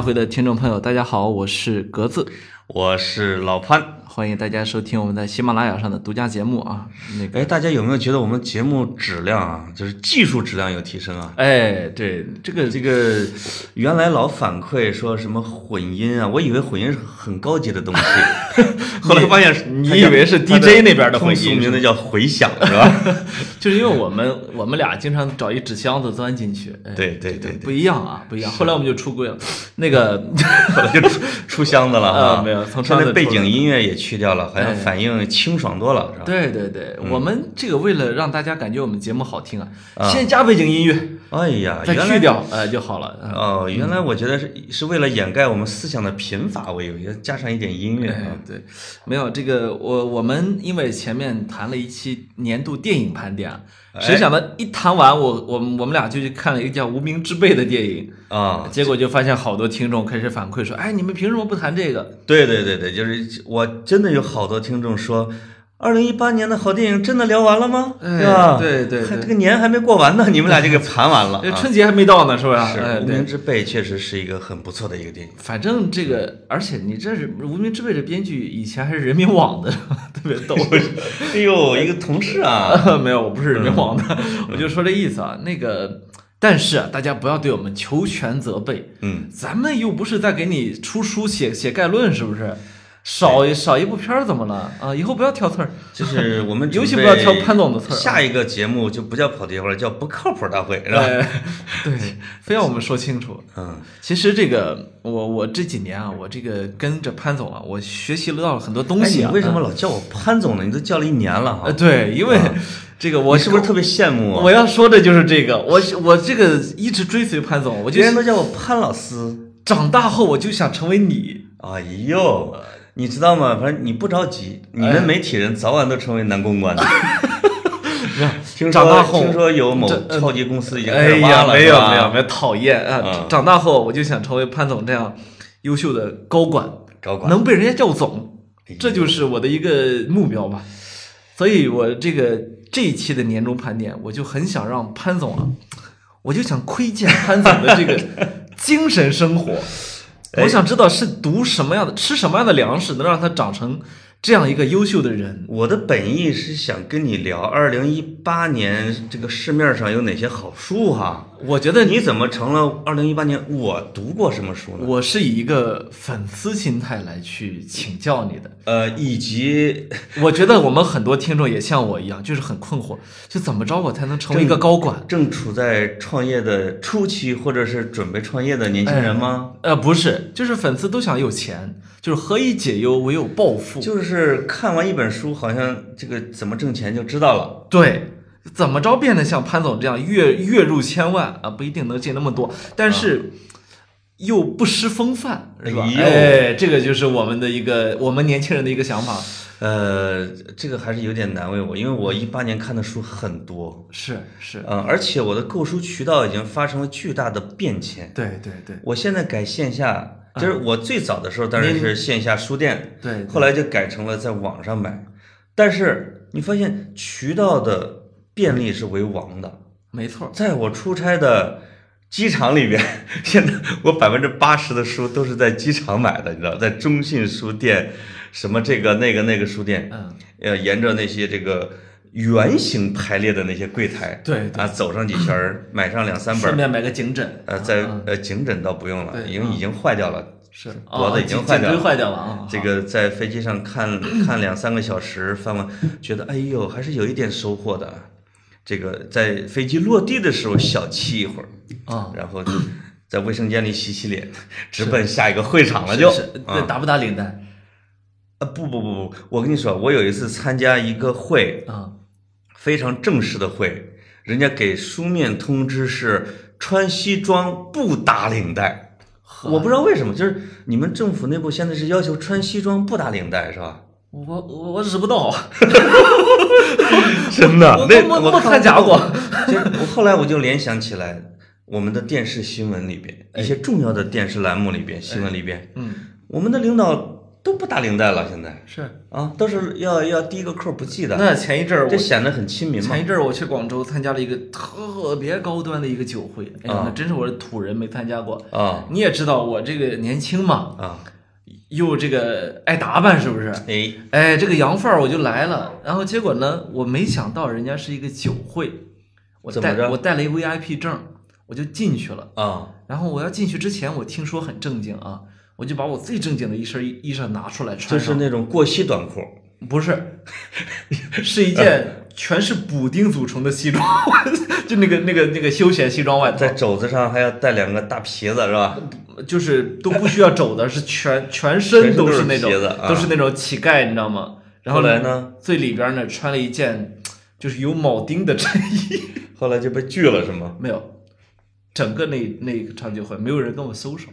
回的听众朋友，大家好，我是格子，我是老潘。欢迎大家收听我们在喜马拉雅上的独家节目啊。那个，哎，大家有没有觉得我们节目质量啊，就是技术质量有提升啊？哎，对，这个这个，原来老反馈说什么混音啊，我以为混音是很高级的东西，后来发现你以为是 DJ 那边的混音，名字叫回响是吧？就是因为我们我们俩经常找一纸箱子钻进去。对对对，不一样啊，不一样。后来我们就出柜了，那个 后来就出出箱子了啊，没有，从现在背景音乐也。去掉了，好像反应清爽多了，是吧？对对对，我们这个为了让大家感觉我们节目好听啊，先加背景音乐，哎呀，再去掉，呃就好了。哦，原来我觉得是是为了掩盖我们思想的贫乏，我以为加上一点音乐。对，没有这个，我我们因为前面谈了一期年度电影盘点。谁想到一谈完，我我我们俩就去看了一个叫《无名之辈》的电影啊，结果就发现好多听众开始反馈说：“哎，你们凭什么不谈这个？”对对对对，就是我真的有好多听众说。二零一八年的好电影真的聊完了吗？对吧？对对，还这个年还没过完呢，你们俩就给盘完了。这春节还没到呢，是不？是《无名之辈》确实是一个很不错的一个电影。反正这个，而且你这是《无名之辈》的编剧，以前还是人民网的，特别逗。哎呦，一个同事啊，没有，我不是人民网的，我就说这意思啊。那个，但是啊大家不要对我们求全责备。嗯，咱们又不是在给你出书写写概论，是不是？少少一部片儿怎么了啊？以后不要挑刺儿，就是我们尤其不要挑潘总的刺儿。下一个节目就不叫跑题会了，叫不靠谱大会，是吧？对，非要我们说清楚。嗯，其实这个我我这几年啊，我这个跟着潘总啊，我学习了到了很多东西啊。你为什么老叫我潘总呢？你都叫了一年了哈。对，因为这个我是不是特别羡慕？我要说的就是这个，我我这个一直追随潘总，我别人都叫我潘老师。长大后我就想成为你。哎呦。你知道吗？反正你不着急，你们媒体人早晚都成为男公关的。听说听说有某超级公司已经开始挖了，没有没有没有，讨厌啊！长大后我就想成为潘总这样优秀的高管，高管能被人家叫总，这就是我的一个目标吧。所以我这个这一期的年终盘点，我就很想让潘总啊，我就想窥见潘总的这个 精神生活。我想知道是读什么样的、吃什么样的粮食，能让他长成。这样一个优秀的人，我的本意是想跟你聊二零一八年这个市面上有哪些好书哈。我觉得你怎么成了二零一八年？我读过什么书呢？我是以一个粉丝心态来去请教你的，呃，以及 我觉得我们很多听众也像我一样，就是很困惑，就怎么着我才能成为一个高管？正处在创业的初期，或者是准备创业的年轻人吗？呃，不是，就是粉丝都想有钱。就是何以解忧，唯有暴富。就是看完一本书，好像这个怎么挣钱就知道了。对，怎么着变得像潘总这样月月入千万啊？不一定能进那么多，但是又不失风范，是吧？哎，这个就是我们的一个我们年轻人的一个想法。呃，这个还是有点难为我，因为我一八年看的书很多，是是，嗯，而且我的购书渠道已经发生了巨大的变迁。对对对，我现在改线下。就是我最早的时候当然是线下书店，对，后来就改成了在网上买。但是你发现渠道的便利是为王的，没错。在我出差的机场里边，现在我百分之八十的书都是在机场买的，你知道，在中信书店，什么这个那个那个书店，嗯，呃，沿着那些这个。圆形排列的那些柜台，对啊，走上几圈儿，买上两三本，顺便买个颈枕。呃，在呃颈枕倒不用了，已经已经坏掉了，是脖子已经坏掉了，坏掉了啊。这个在飞机上看看两三个小时，翻完觉得哎呦，还是有一点收获的。这个在飞机落地的时候小憩一会儿啊，然后在卫生间里洗洗脸，直奔下一个会场了就。对，打不打领带？啊不不不不，我跟你说，我有一次参加一个会啊。非常正式的会，人家给书面通知是穿西装不打领带，我不知道为什么，就是你们政府内部现在是要求穿西装不打领带是吧？我我我知不道，真的，那我参加过。我后来我就联想起来，我们的电视新闻里边，一些重要的电视栏目里边，新闻里边，嗯，我们的领导都不打领带了，现在是。啊，都是要要第一个扣不系的，那前一阵儿我这显得很亲民嘛前。一阵儿我去广州参加了一个特别高端的一个酒会，哎呀，啊那真是我是土人没参加过。啊你也知道我这个年轻嘛，啊，又这个爱打扮，是不是？哎，哎，这个洋范儿我就来了，然后结果呢，我没想到人家是一个酒会，我带着我带了一 VIP 证，我就进去了。啊然后我要进去之前，我听说很正经啊，我就把我最正经的一身衣衣裳拿出来穿就。是那种过膝短裤，不是，是一件全是补丁组成的西装，就那个那个那个休闲西装外套在，肘子上还要带两个大皮子，是吧？就是都不需要肘的，是全全身都是是那种都是那种乞丐，你知道吗？然后后来呢？最里边呢穿了一件就是有铆钉的衬衣，后来就被拒了，是吗？没有，整个那那个场景会没有人跟我搜手，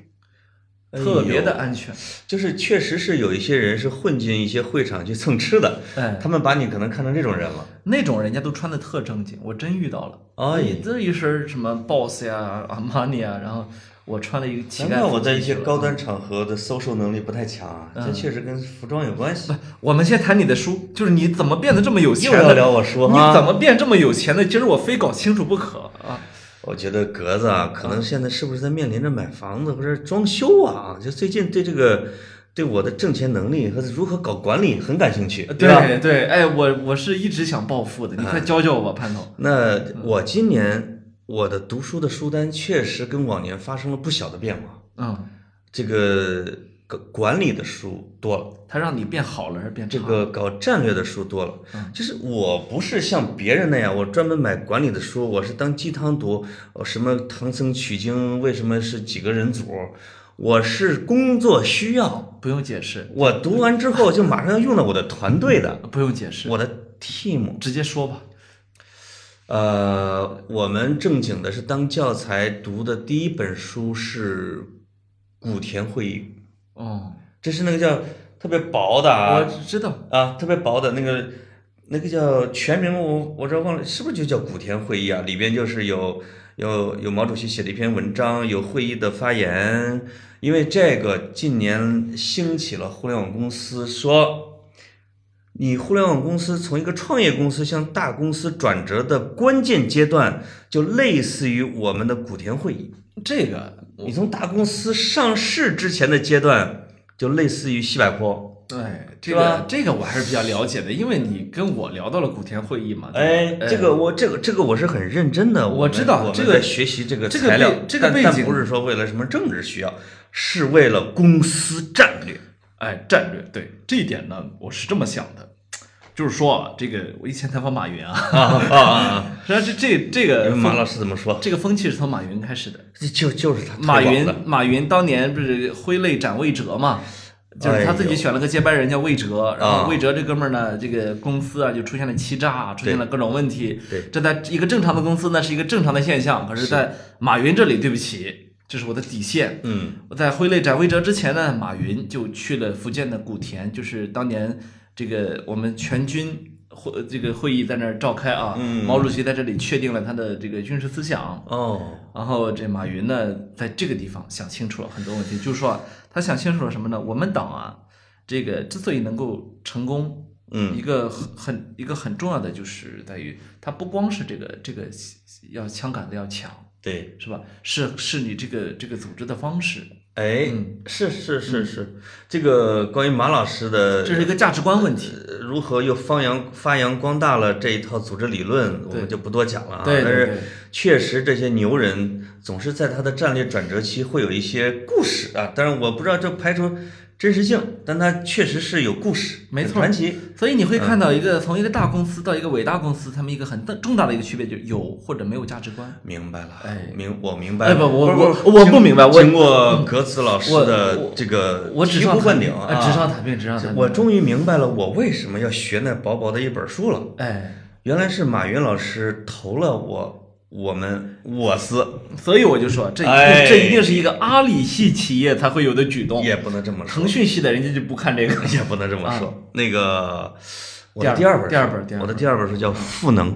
哎呦特别的安全。就是确实是有一些人是混进一些会场去蹭吃的，哎，他们把你可能看成这种人了。那种人家都穿的特正经，我真遇到了。哎你这一身什么 BOSS 呀、阿玛尼啊，然后我穿了一个乞丐服难怪我在一些高端场合的搜售能力不太强啊，这确实跟服装有关系。我们先谈你的书，就是你怎么变得这么有钱又要的？聊我说你怎么变这么有钱的？今儿我非搞清楚不可啊！我觉得格子啊，可能现在是不是在面临着买房子或者装修啊？就最近对这个对我的挣钱能力和如何搞管理很感兴趣，吧？对对，哎，我我是一直想暴富的，你快教教我吧，潘总。那我今年我的读书的书单确实跟往年发生了不小的变化，嗯，这个搞管理的书多了。它让你变好了还是变差？这个搞战略的书多了，嗯就是我不是像别人那样，我专门买管理的书，我是当鸡汤读，呃什么唐僧取经为什么是几个人组，我是工作需要，不用解释，我读完之后就马上要用到我的团队的，不用解释，我的 team。直接说吧。呃，我们正经的是当教材读的第一本书是古田会议，哦，这是那个叫特别薄的啊，我知道，啊，特别薄的那个，那个叫全名我我这忘了，是不是就叫古田会议啊？里边就是有有有毛主席写的一篇文章，有会议的发言。因为这个近年兴起了互联网公司，说你互联网公司从一个创业公司向大公司转折的关键阶段，就类似于我们的古田会议。这个你从大公司上市之前的阶段，就类似于西柏坡。对这个这个我还是比较了解的，因为你跟我聊到了古田会议嘛。哎，这个我这个这个我是很认真的，我们我知道这个在学习这个材料，这个但背景但不是说为了什么政治需要，是为了公司战略。哎，战略对这一点呢，我是这么想的，就是说啊，这个我以前采访马云啊，啊啊啊！实际上这这这个马老师怎么说？这个风气是从马云开始的。就就是他马云马云当年不是挥泪斩魏哲嘛，就是他自己选了个接班人叫魏哲，然啊后魏哲这哥们儿呢，这个公司啊就出现了欺诈，出现了各种问题。对这在一个正常的公司呢是一个正常的现象，可是，在马云这里，对不起，这是我的底线。嗯我在挥泪斩魏哲之前呢，马云就去了福建的古田，就是当年这个我们全军会这个会议在那儿召开啊，嗯毛主席在这里确定了他的这个军事思想。哦然后这马云呢，在这个地方想清楚了很多问题，就是说啊他想清楚了什么呢？我们党啊，这个之所以能够成功，嗯一个很很一个很重要的就是在于，它不光是这个这个要枪杆子要强，对，是吧？是是你这个这个组织的方式，哎嗯是是是是，这个关于马老师的这是一个价值观问题。呃如何又发扬发扬光大了这一套组织理论，我们就不多讲了啊。但是确实这些牛人总是在他的战略转折期会有一些故事啊，当然我不知道这排除真实性，但它确实是有故事，没错很传奇。所以你会看到一个从一个大公司到一个伟大公司，他们一个很大重大的一个区别，就是有或者没有价值观。明白了，哎明我明白了。哎不我不我我不明白我经过格子老师的这个我纸醍醐灌顶啊，纸上谈兵，纸上谈兵。我终于明白了我为什么要学那薄薄的一本书了。哎，原来是马云老师投了我我们我司，所以我就说，这这一定是一个阿里系企业才会有的举动。也不能这么说，腾讯系的人家就不看这个。也不能这么说。那个我的第二本第二本我的第二本书叫《赋能》，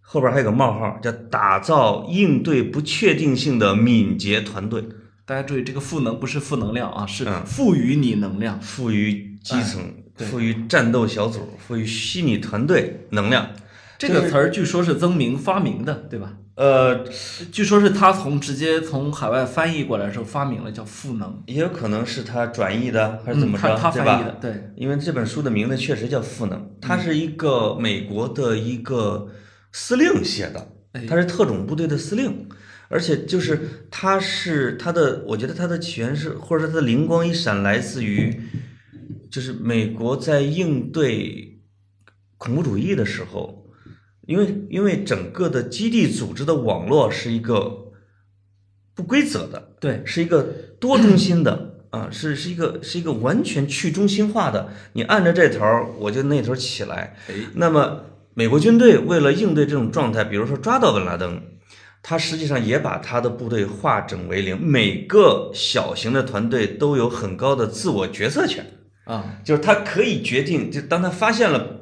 后边还有个冒号，叫打造应对不确定性的敏捷团队。大家注意，这个赋能不是负能量啊，是嗯赋予你能量。赋予基层，哎赋予战斗小组，赋予虚拟团队能量。这个词儿据说是曾明发明的，对吧？呃，据说是他从直接从海外翻译过来的时候发明了，叫赋能，也有可能是他转译的，还是怎么着，嗯他他对吧？翻译的，对，因为这本书的名字确实叫《赋能》，它是一个美国的一个司令写的，哎他是特种部队的司令，而且就是他是他的，我觉得他的起源是，或者说他的灵光一闪来自于，就是美国在应对恐怖主义的时候，因为因为整个的基地组织的网络是一个不规则的，对，是一个多中心的啊，是是一个是一个完全去中心化的。你按着这头儿，我就那头儿起来。哎，那么美国军队为了应对这种状态，比如说抓到本拉登，他实际上也把他的部队化整为零，每个小型的团队都有很高的自我决策权，啊，就是他可以决定，就当他发现了。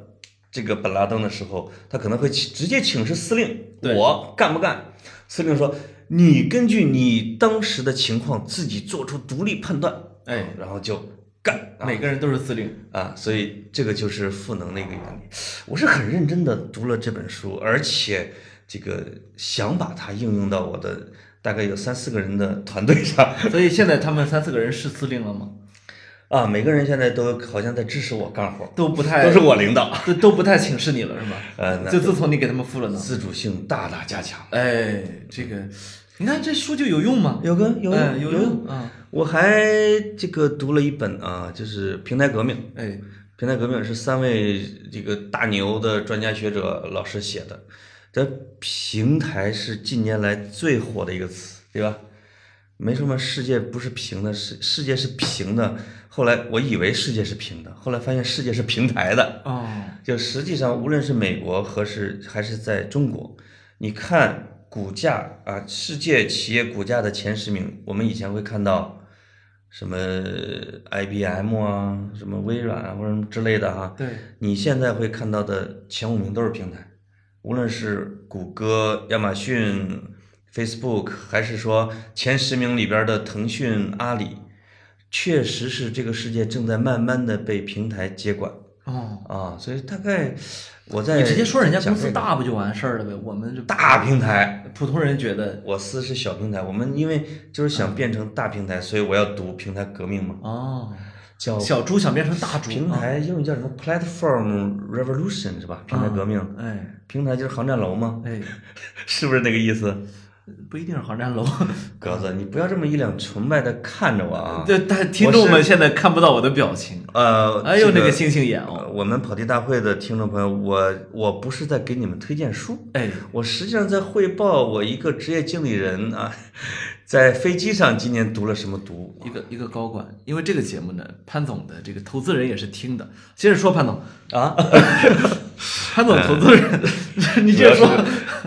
这个本拉登的时候，他可能会请直接请示司令，我干不干？司令说，你根据你当时的情况自己做出独立判断，哎，然后就干。啊每个人都是司令，啊，所以这个就是赋能的一个原理。我是很认真的读了这本书，而且这个想把它应用到我的大概有三四个人的团队上所以现在他们三四个人是司令了吗？啊，每个人现在都好像在支持我干活，都不太都是我领导，都都不太请示你了是吗？呃，那就自从你给他们付了能，自主性大大加强。哎，这个你看这书就有用吗？有个有哎用有用啊，我还这个读了一本啊，就是《平台革命》。哎，平台革命是三位这个大牛的专家学者老师写的。这平台是近年来最火的一个词，对吧？没什么世界不是平的，世世界是平的。后来我以为世界是平的，后来发现世界是平台的。哦，就实际上，无论是美国和是还是在中国，你看股价啊，世界企业股价的前十名，我们以前会看到什么 IBM 啊，什么微软啊，或者什么之类的哈、对，你现在会看到的前五名都是平台，无论是谷歌、亚马逊、Facebook，还是说前十名里边的腾讯、阿里，确实是这个世界正在慢慢的被平台接管。哦，啊，所以大概我在你直接说人家公司大不就完事儿了呗？我们就大平台，普通人觉得我司是小平台，我们因为就是想变成大平台，所以我要读平台革命嘛，哦，叫小猪想变成大猪，平台英语叫什么 Platform Revolution 是吧？平台革命，啊哎平台就是航站楼嘛，哎，是不是那个意思？不一定是航站楼。鸽子，你不要这么一脸崇拜的看着我啊！对，但听众们现在看不到我的表情。呃，哎呦，这那个星星眼哦！呃我们跑题大会的听众朋友，我我不是在给你们推荐书，哎，我实际上在汇报我一个职业经理人啊，在飞机上今年读了什么读？一个一个高管，因为这个节目呢，潘总的这个投资人也是听的。接着说，潘总，啊？潘总投资人，你接着说。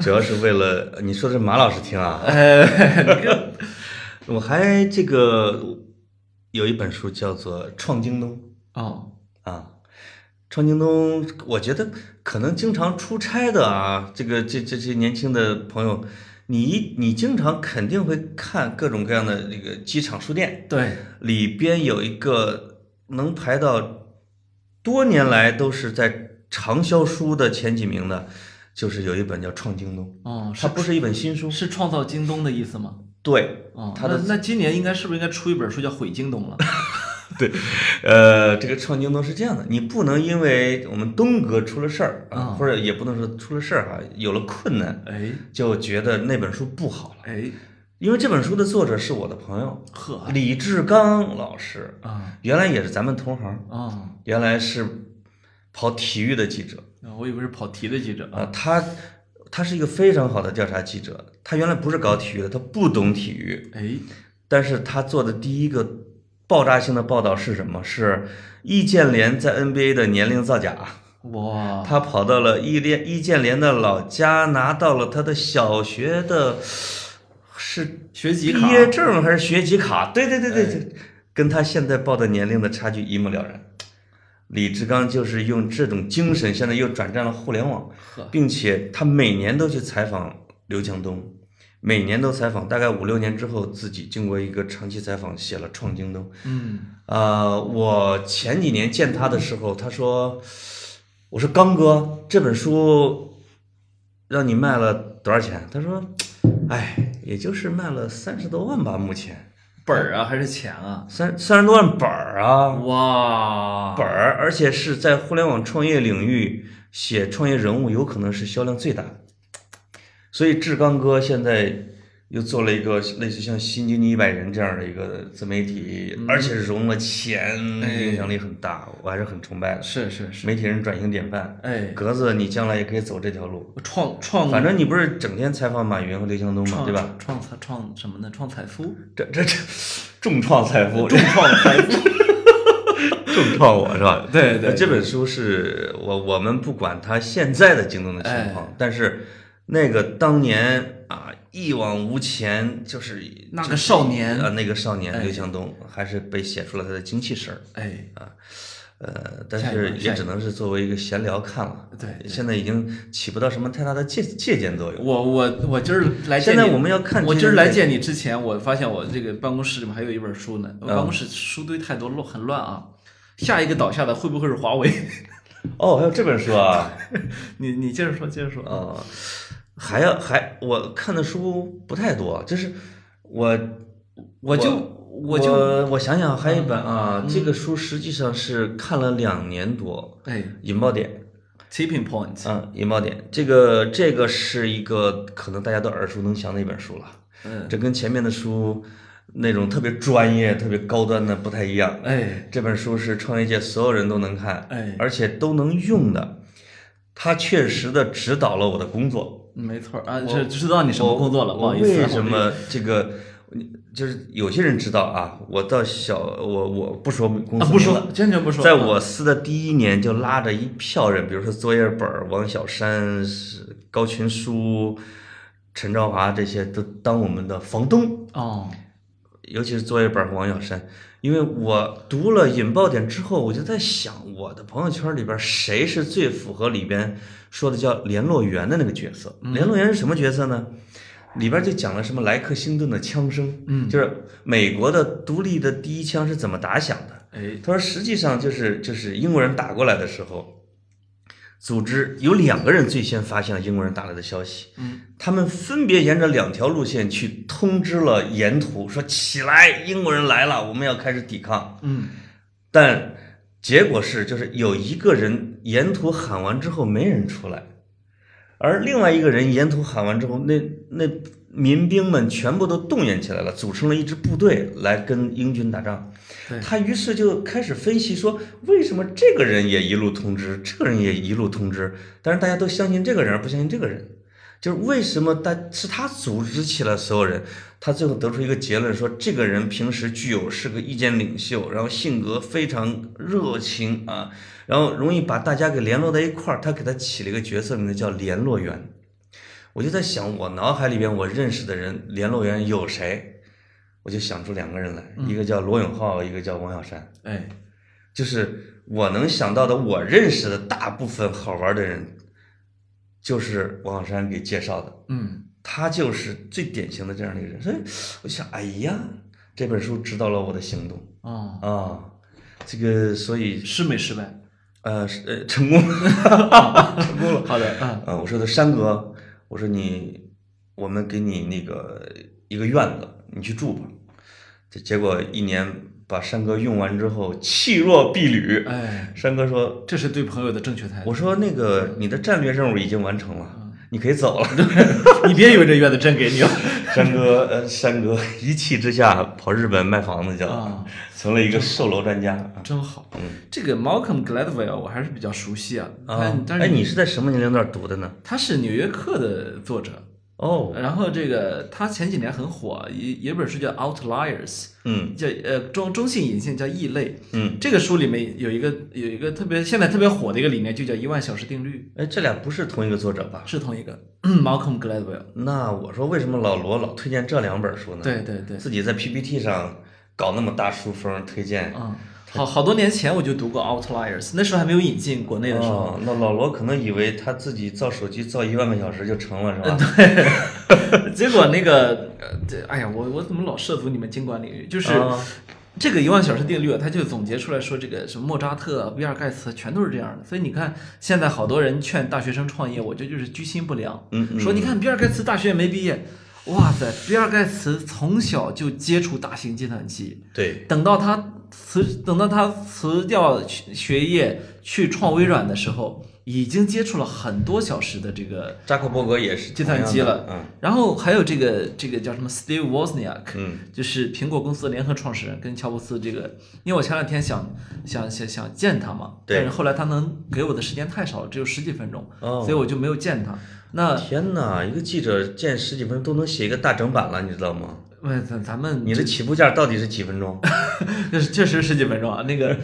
主要是为了你说的是马老师听啊，哎，我还这个有一本书叫做《创京东。哦，》啊，《创京东》，我觉得可能经常出差的啊，这个这这些年轻的朋友，你你经常肯定会看各种各样的那个机场书店，对，里边有一个能排到多年来都是在畅销书的前几名的，就是有一本叫《创京东》，哦，它不是一本新书，是创造京东的意思吗？对，哦，它的那那今年应该是不是应该出一本书叫《毁京东》了？呃，这个创京东是这样的，你不能因为我们东哥出了事儿啊，啊或者也不能说出了事儿哈、有了困难，哎就觉得那本书不好了。哎，因为这本书的作者是我的朋友呵李志刚老师，啊原来也是咱们同行，啊，原来是跑体育的记者啊我以为是跑题的记者啊，他他是一个非常好的调查记者，他原来不是搞体育的，他不懂体育，哎，但是他做的第一个爆炸性的报道是什么？是易建联在 NBA 的年龄造假。哇，他跑到了易联易建联的老家，拿到了他的小学的，是毕学籍毕业证还是学籍卡？对对对对哎对，跟他现在报的年龄的差距一目了然。李志刚就是用这种精神，现在又转战了互联网，并且他每年都去采访刘强东，每年都采访，大概五六年之后，自己经过一个长期采访，写了《创京东》。嗯呃，我前几年见他的时候，他说：“我说刚哥，这本书让你卖了多少钱？”他说：“哎，也就是卖了三十多万吧，目前本儿啊还是钱啊？三三十多万本儿啊，哇，本儿，而且是在互联网创业领域写创业人物，有可能是销量最大的。所以志刚哥现在又做了一个类似像新经济一百人这样的一个自媒体，而且融了钱，哎影响力很大，我还是很崇拜的。是是是，媒体人转型典范，哎，格子，你将来也可以走这条路。创创反正你不是整天采访马云和刘强东嘛，对吧？？创创创什么呢？创财富，这这这，重创财富，重创财富。重创我是吧？对对呃这本书是我我们不管他现在的京东的情况，哎但是那个当年啊一往无前，就是那个少年啊，那个少年哎刘强东还是被写出了他的精气神儿。哎，呃，但是也只能是作为一个闲聊看了。对对现在已经起不到什么太大的借借鉴作用。我我我今儿 来见你，现在我们要看我今儿来见你之前，我发现我这个办公室里面还有一本书呢。我嗯办公室书堆太多，乱很乱啊。下一个倒下的会不会是华为？哦，还有这本书啊。你你接着说，接着说。呃，还要还我看的书不太多，就是我我就我我就我想想，还有一本啊，这个书实际上是看了两年多，哎《引爆点，tipping point，》啊，《引爆点》这个这个是一个可能大家都耳熟能详的一本书了，嗯，这跟前面的书那种特别专业、特别高端的不太一样。哎这本书是创业界所有人都能看，哎，而且都能用的，它确实的指导了我的工作。没错啊，这知道你什么工作了，不我好意思啊。为什么这个就是有些人知道啊？我到小我我不说公啊？司不说，坚决不说。在啊我司的第一年就拉着一票人，比如说作业本、王小山、是高群书、陈兆华这些都当我们的房东，哦，尤其是作业本和王小山。因为我读了引爆点之后，我就在想，我的朋友圈里边谁是最符合里边说的叫联络员的那个角色？联络员是什么角色呢？里边就讲了什么莱克星顿的枪声，嗯就是美国的独立的第一枪是怎么打响的。哎，他说，实际上就是就是英国人打过来的时候，组织有两个人最先发现了英国人打来的消息，嗯，他们分别沿着两条路线去通知了沿途，说起来，英国人来了，我们要开始抵抗。嗯，但结果是，就是有一个人沿途喊完之后没人出来，而另外一个人沿途喊完之后，那那民兵们全部都动员起来了，组成了一支部队来跟英军打仗。他于是就开始分析说，为什么这个人也一路通知，这个人也一路通知，但是大家都相信这个人而不相信这个人，就是为什么大是他组织起了所有人，他最后得出一个结论说，这个人平时具有是个意见领袖，然后性格非常热情啊，然后容易把大家给联络在一块儿，他给他起了一个角色名字叫联络员。我就在想，我脑海里边我认识的人联络员有谁？我就想出两个人来，一个叫罗永浩，一个叫王小山。哎，就是我能想到的，我认识的大部分好玩的人，就是王小山给介绍的。嗯，他就是最典型的这样的一个人，所以我想，哎呀，这本书指导了我的行动哦，啊，这个所以失没失败？呃是呃成功了，成功了。好的，嗯，啊，我说的山哥，我说你，我们给你那个一个院子，你去住吧。这结果一年把山哥用完之后，弃若敝履。哎，山哥说这是对朋友的正确态：“度。我说那个你的战略任务已经完成了，你可以走了。你别以为这院子真给你了。”山哥，呃，山哥一气之下跑日本卖房子去了，啊，成了一个售楼专家。真好。这个 Malcolm Gladwell 我还是比较熟悉啊。啊他，但哎，是你是在什么年龄段读的呢？他是《纽约客》的作者，哦，然后这个他前几年很火，一有一本书叫《Outliers》，嗯叫呃中中性隐性叫异类。嗯，这个书里面有一个有一个特别现在特别火的一个理念，就叫一万小时定律，哎，这俩不是同一个作者吧？是同一个 Malcolm Gladwell。那我说为什么老罗老推荐这两本书呢？对对对，自己在 PPT 上搞那么大书风推荐，嗯，好好多年前我就读过 Outliers，那时候还没有引进国内的时候。哦，那老罗可能以为他自己造手机造一万个小时就成了，是嗯吧？对，结果那个呃，这哎呀，我我怎么老涉足你们经管领域？就是啊这个一万小时定律啊，他就总结出来说，这个什么莫扎特、比尔盖茨全都是这样的。所以你看，现在好多人劝大学生创业，我觉得就是居心不良。嗯嗯说你看比尔盖茨大学也没毕业，哇塞，比尔盖茨从小就接触大型计算机，对，等到他辞等到他辞掉学学业去创微软的时候，已经接触了很多小时的这个扎克伯格也是计算机了。嗯，然后还有这个这个叫什么 Steve Wozniak，嗯。就是苹果公司的联合创始人，跟乔布斯这个，因为我前两天想想想想见他嘛，对。但是后来他能给我的时间太少了，只有十几分钟，哦。所以我就没有见他。那嗯，天哪，一个记者见十几分钟都能写一个大整版了，你知道吗？问咱咱们你的起步价到底是几分钟？这确实十几分钟啊。那个，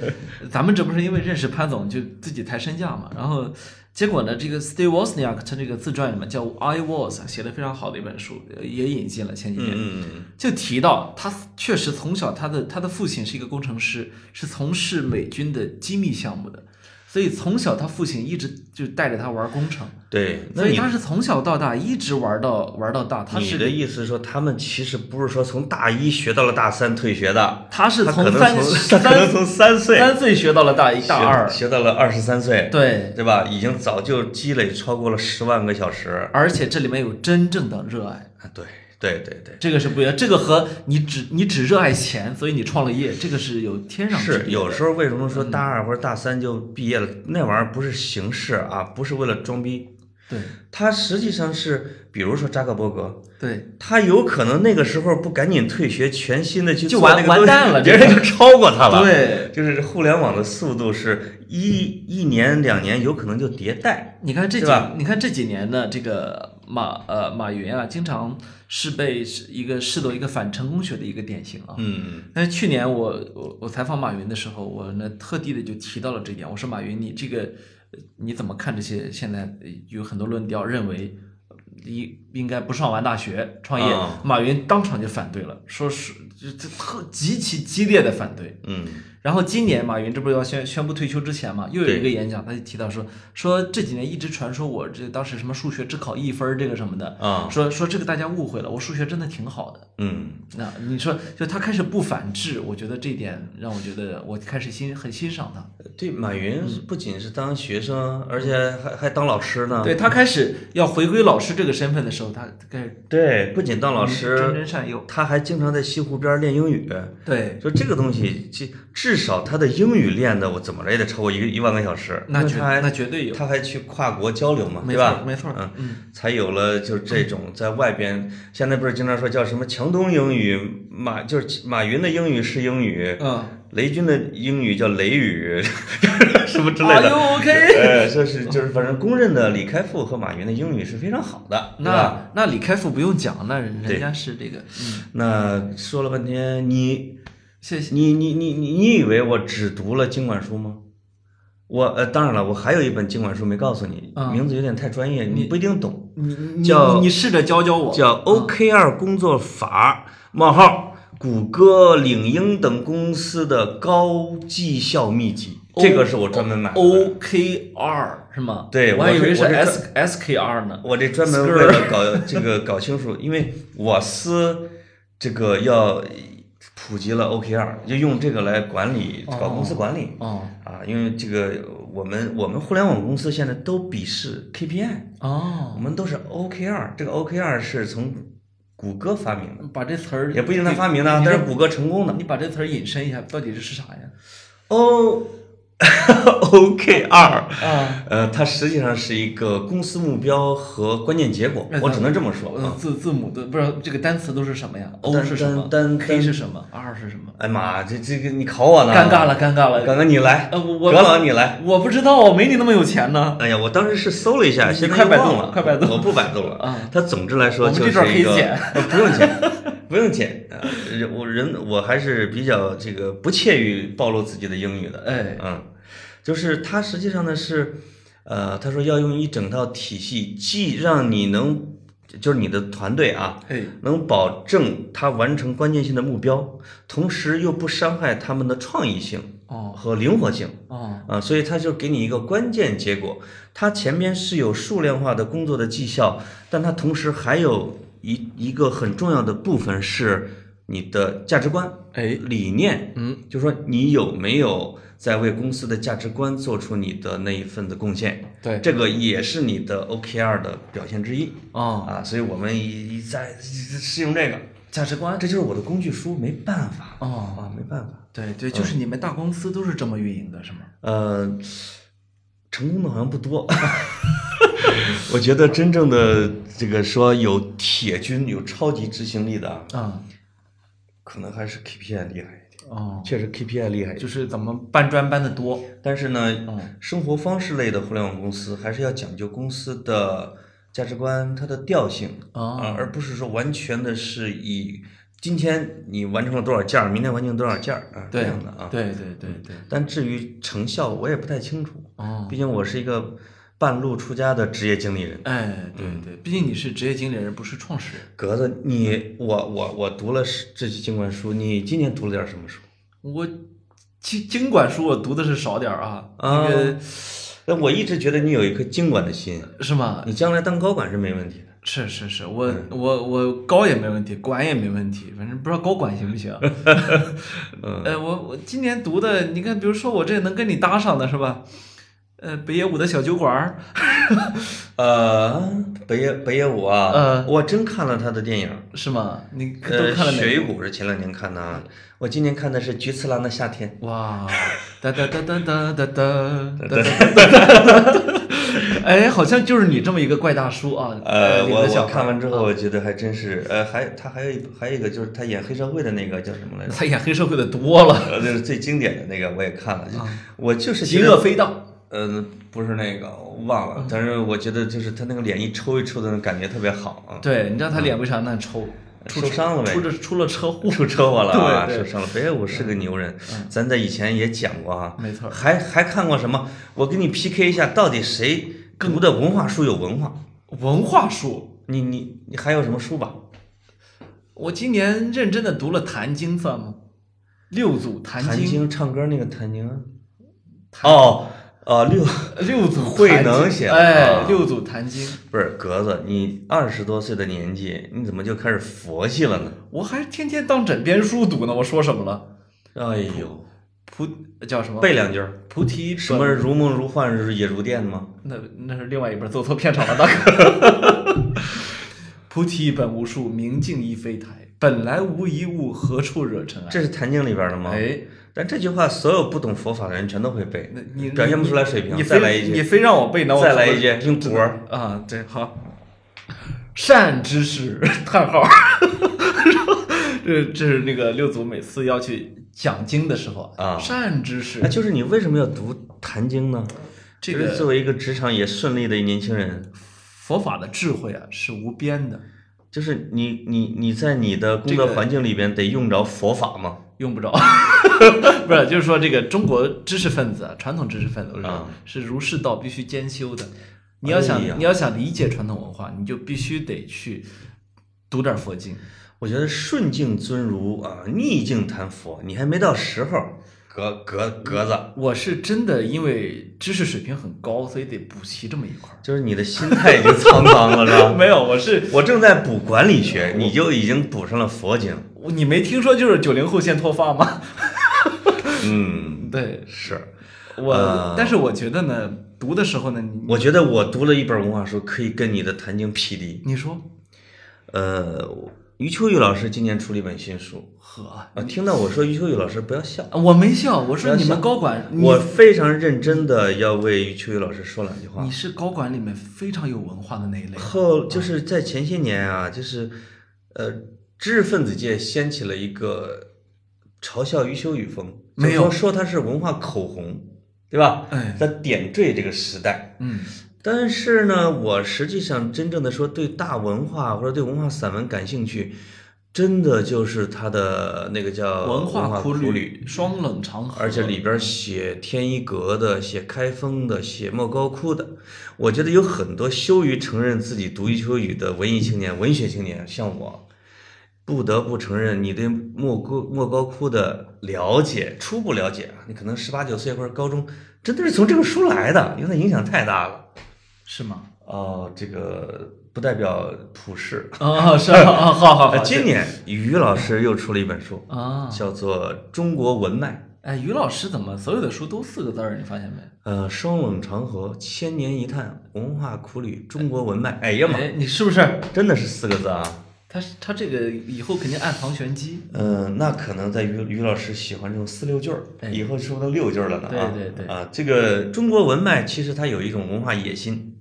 咱们这不是因为认识潘总就自己抬身价嘛，然后结果呢，这个 Steve Wozniak 他这个自传里面叫《I Was》，写的非常好的一本书，呃也引进了前几年。嗯嗯嗯，就提到他确实从小他的他的父亲是一个工程师，是从事美军的机密项目的，所以从小他父亲一直就带着他玩工程，对，所以他是从小到大一直玩到玩到大。他你的意思是说，他们其实不是说从大一学到了大三退学的，他是从三 三从三岁三岁学到了大一大学二，学到了二十三岁，对，对吧？已经早就积累超过了十万个小时而且这里面有真正的热爱。啊！对对对对，这个是不一样，这个和你只你只热爱钱，所以你创了业，这个是有天壤之是别。有时候为什么说大二或者大三就毕业了？那玩意儿不是形式啊，不是为了装逼，对他实际上是，比如说扎克伯格，对，他有可能那个时候不赶紧退学，全心的去就完做那个东西完蛋了别人就超过他了。，对，就是互联网的速度是一一年两年有可能就迭代。你看这几你看这几年的，这个马呃马云啊，经常是被是一个视作一个反成功学的一个典型啊。嗯但是去年我我我采访马云的时候，我呢特地的就提到了这一点。我说马云，你这个呃你怎么看这些？现在呃有很多论调认为呃应应该不上完大学创业。啊马云当场就反对了，说是这这特极其激烈的反对。嗯然后今年马云这不是要宣宣布退休之前嘛，又有一个演讲，他就提到说说这几年一直传说我这当时什么数学只考一分儿这个什么的，啊说说这个大家误会了，我数学真的挺好的。嗯，那你说就他开始不反制，我觉得这一点让我觉得我开始欣很欣赏他。对，马云不仅是当学生，而且还还当老师呢。对他开始要回归老师这个身份的时候，对，不仅当老师，真善诱。他还经常在西湖边练英语。对，说这个东西，至至少他的英语练的，我怎么着也得超过一个一万个小时。那绝他还那绝对有，他还去跨国交流嘛，对吧错？没错。嗯，嗯，才有了就这种在外边，现在不是经常说叫什么强东英语，马就是马云的英语是英语，嗯，雷军的英语叫雷语，什么之类的。OK？呃，说是就是反正公认的李开复和马云的英语是非常好的，那那李开复不用讲，那人家是这个，嗯，那说了半天，你谢谢。你你你你你以为我只读了经管书吗？我呃，当然了，我还有一本经管书没告诉你，啊名字有点太专业，你不一定懂，你你你试着教教我，叫 OKR 工作法冒号谷歌、领英等公司的高绩效秘籍，这个是我专门买的。OKR 是吗？对我还以为是 S SKR 呢。我这专门为了搞这个搞清楚，因为我司这个要普及了 OKR，就用这个来管理搞公司管理。哦啊，因为这个我们我们互联网公司现在都鄙视 KPI，哦我哦，们都是 OKR。这个 OKR 是从谷歌发明的，把这词儿也不一定他发明的，但是谷歌成功的。你把这词儿引申一下，到底是啥呀？O OKR，啊，呃，它实际上是一个公司目标和关键结果，我只能这么说字字母的不知道这个单词都是什么呀？O 单是什么单单？K 是什么？R 是什么？哎妈，这这个你考我呢？尴尬了，尴尬了。刚刚你来，呃，我葛老你来。我不知道，我没你那么有钱呢。哎呀，我当时是搜了一下，你现在快百度了，快百度我不百度了啊。它总之来说就是一个可以剪呃不用剪，不用剪。啊人我人我还是比较这个不怯于暴露自己的英语的。哎，嗯，就是他实际上呢是，呃，他说要用一整套体系，既让你能就是你的团队啊，哎，能保证他完成关键性的目标，同时又不伤害他们的创意性哦和灵活性。哦，啊，所以他就给你一个关键结果，它前面是有数量化的工作的绩效，但它同时还有一一个很重要的部分是你的价值观、哎，理念，嗯，就说你有没有在为公司的价值观做出你的那一份的贡献，对，这个也是你的 OKR 的表现之一哦，啊，所以我们一一在适用这个，价值观，这就是我的工具书，没办法哦，啊，没办法。对对，就是你们大公司都是这么运营的，是吗？呃，成功的好像不多。我觉得真正的这个说有铁军、有超级执行力的啊，啊，可能还是 KPI 厉害一点，哦，确实 KPI 厉害。就是怎么搬砖搬的多，但是呢，嗯生活方式类的互联网公司还是要讲究公司的价值观、它的调性哦。啊，而不是说完全的是以今天你完成了多少件儿，明天完成多少件儿啊这样的啊。对对对对，但至于成效，我也不太清楚。哦，毕竟我是一个半路出家的职业经理人。哎，对对，毕竟你是职业经理人，不是创始人。格子，你我我我读了是这些经管书，你今年读了点什么书？我经经管书我读的是少点啊，啊那个那我一直觉得你有一颗经管的心，是吗？你将来当高管是没问题的。是是是，我我我高也没问题，管也没问题，反正不知道高管行不行。嗯呃，我我今年读的，你看，比如说我这能跟你搭上的是吧？呃，北野武的小酒馆儿，呃，北野北野武啊，呃我真看了他的电影。是吗？你都呃，看了哪个？血与谷是前两年看的啊，我今年看的是菊次郎的夏天。哇，哒哒哒哒哒哒 哒哒哒哒哒，哎，好像就是你这么一个怪大叔啊。呃，我我看完之后，我觉得还真是，呃，还他还有一还有一个就是他演黑社会的那个叫什么来着？他演黑社会的多了，呃，那是最经典的那个，我也看了，就我就是极恶飞荡。呃，不是那个，我忘了，但是我觉得就是他那个脸一抽一抽的那种感觉特别好啊。对，你知道他脸为啥那抽？出受伤了呗出了出了车祸。出车祸了啊，受伤了。北野武是个牛人，咱在以前也讲过啊，没错还还看过什么？我跟你 PK 一下，到底谁读的文化书有文化？文化书，你你你还有什么书吧？我今年认真的读了《坛经》，算吗？六祖坛谭经，晶唱歌那个谭晶 啊，六六祖慧能写的哎，啊六祖坛经，不是格子，你二十多岁的年纪，你怎么就开始佛系了呢？我还天天当枕边书读呢。我说什么了？哎呦，菩叫什么？背两句儿。菩提什么如梦如幻也如电吗？那那是另外一本，走错片场了，大哥。菩提本无树，明镜亦非台。本来无一物，何处惹尘埃？这是《坛经》里边的吗？哎，但这句话所有不懂佛法的人全都会背那，你表现不出来水平。你再来一句，你非让我背，那我再来一句，用果儿。啊，对，好。善知识，叹号。这这是那个六祖每次要去讲经的时候啊善知识那，就是你为什么要读《坛经》呢？这个作为一个职场也顺利的年轻人，佛法的智慧啊是无边的，就是你你你在你的工作环境里边得用着佛法吗？用不着。不是，就是说这个中国知识分子啊，传统知识分子啊是儒释道必须兼修的。你要想、哎你要想理解传统文化，你就必须得去读点佛经。我觉得顺境尊儒啊，逆境谈佛，你还没到时候。格格格子，我是真的因为知识水平很高，所以得补齐这么一块儿。就是你的心态已经沧桑了，是吧？没有，我是我正在补管理学，你就已经补上了佛经。你没听说就是九零后先脱发吗？嗯，对是。我，呃但是我觉得呢，读的时候呢，你我觉得我读了一本文化书，可以跟你的《坛经》匹敌。你说呃，余秋雨老师今年出了一本新书呵，啊，听到我说余秋雨老师不要笑，我没笑，我说你们高管，我非常认真的要为余秋雨老师说两句话你。是高管里面非常有文化的那一类。后就是在前些年啊，就是呃，知识分子界掀起了一个嘲笑余秋雨风，没有说说他是文化口红，对吧？哎，在点缀这个时代。嗯，但是呢，我实际上真正的说对大文化或者对文化散文感兴趣，真的就是他的那个叫文化苦旅，旅双冷长河，而且里边写天一阁的，写开封的，写莫高窟的。我觉得有很多羞于承认自己读余秋雨的文艺青年、文学青年，像我，不得不承认，你对莫高莫高窟的了解，初步了解啊，你可能十八九岁或者高中，真的是从这个书来的，因为它影响太大了，是吗？哦，这个不代表普世哦，是啊，好好好。今年于老师又出了一本书啊，叫做《中国文脉》。哎，于老师怎么所有的书都四个字儿？你发现没？呃，双冷长河，千年一叹，文化苦旅，中国文脉。哎呀妈！你是不是真的是四个字啊？他他这个以后肯定暗藏玄机。嗯，那可能在于于老师喜欢这种四六句儿，以后说到六句儿了呢。对对对。啊，这个中国文脉其实它有一种文化野心。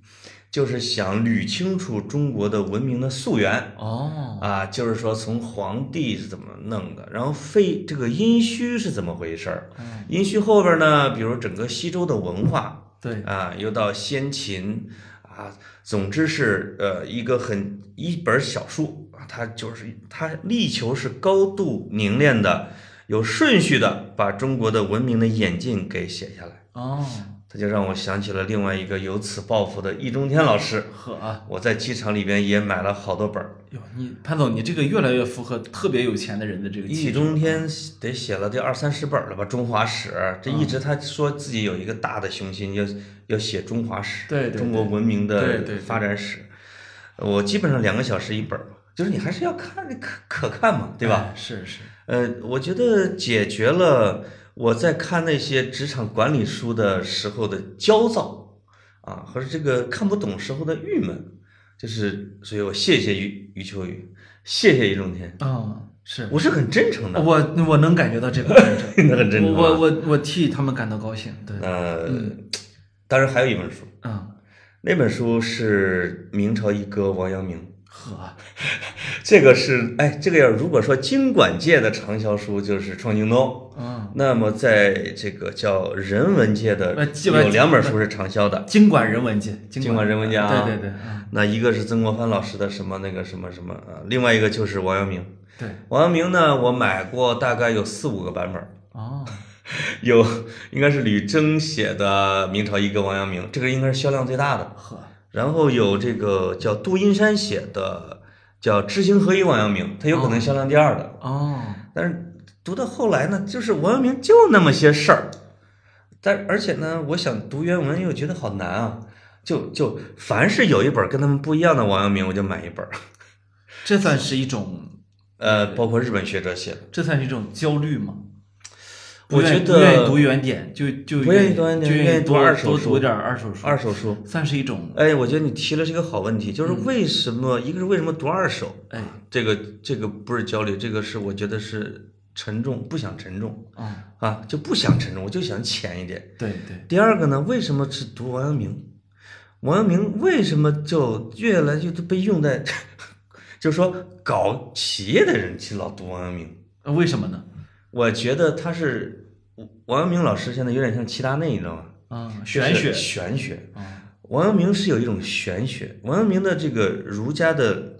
就是想捋清楚中国的文明的溯源哦，啊，就是说从皇帝是怎么弄的，然后废这个殷墟是怎么回事儿？殷墟后边呢，比如整个西周的文化，对啊，又到先秦啊，总之是呃一个很一本小书啊，它就是它力求是高度凝练的、有顺序的把中国的文明的演进给写下来哦。这就让我想起了另外一个有此抱负的易中天老师。呵啊，我在机场里边也买了好多本儿。哟，你潘总，你这个越来越符合特别有钱的人的这个。易中天得写了得二三十本了吧？中华史，这一直他说自己有一个大的雄心，要要写中华史，对中国文明的发展史。我基本上两个小时一本，就是你还是要看，可可看嘛，对吧？是是。呃，我觉得解决了。我在看那些职场管理书的时候的焦躁啊，和这个看不懂时候的郁闷，就是，所以我谢谢余余秋雨，谢谢易中天啊，是，我是很真诚的，我 我能感觉到这个真诚，很真诚，我我我替他们感到高兴，对，呃，当然还有一本书，嗯，那本书是明朝一哥王阳明。呵，这个是哎，这个要如果说经管界的畅销书就是《创京东》，嗯，那么在这个叫人文界的有两本书是畅销的，经管人文界，经管人文界啊，对对对，那一个是曾国藩老师的什么那个什么什么啊，另外一个就是王阳明，对，王阳明呢，我买过大概有四五个版本，哦，有应该是吕征写的《明朝一个王阳明》，这个应该是销量最大的，呵。然后有这个叫杜阴山写的，叫《知行合一王阳明》，他有可能销量第二的哦。但是读到后来呢，就是王阳明就那么些事儿，但而且呢，我想读原文又觉得好难啊。就就凡是有一本跟他们不一样的王阳明，我就买一本。这算是一种呃，包括日本学者写的，这算是一种焦虑吗？我觉得不愿意读原点，就就不愿意读原点，愿意读二手书，读点二手书，二手书算是一种。哎，我觉得你提了是一个好问题，就是为什么？一个是为什么读二手？哎，这个这个不是焦虑，这个是我觉得是沉重，不想沉重啊啊，就不想沉重，我就想浅一点。对对。第二个呢，为什么是读王阳明？王阳明为什么就越来越都被用在，就是说搞企业的人其实老读王阳明？为什么呢？我觉得他是。王阳明老师现在有点像齐达内，你知道吗？啊，玄学，玄学。王阳明是有一种玄学。王阳明的这个儒家的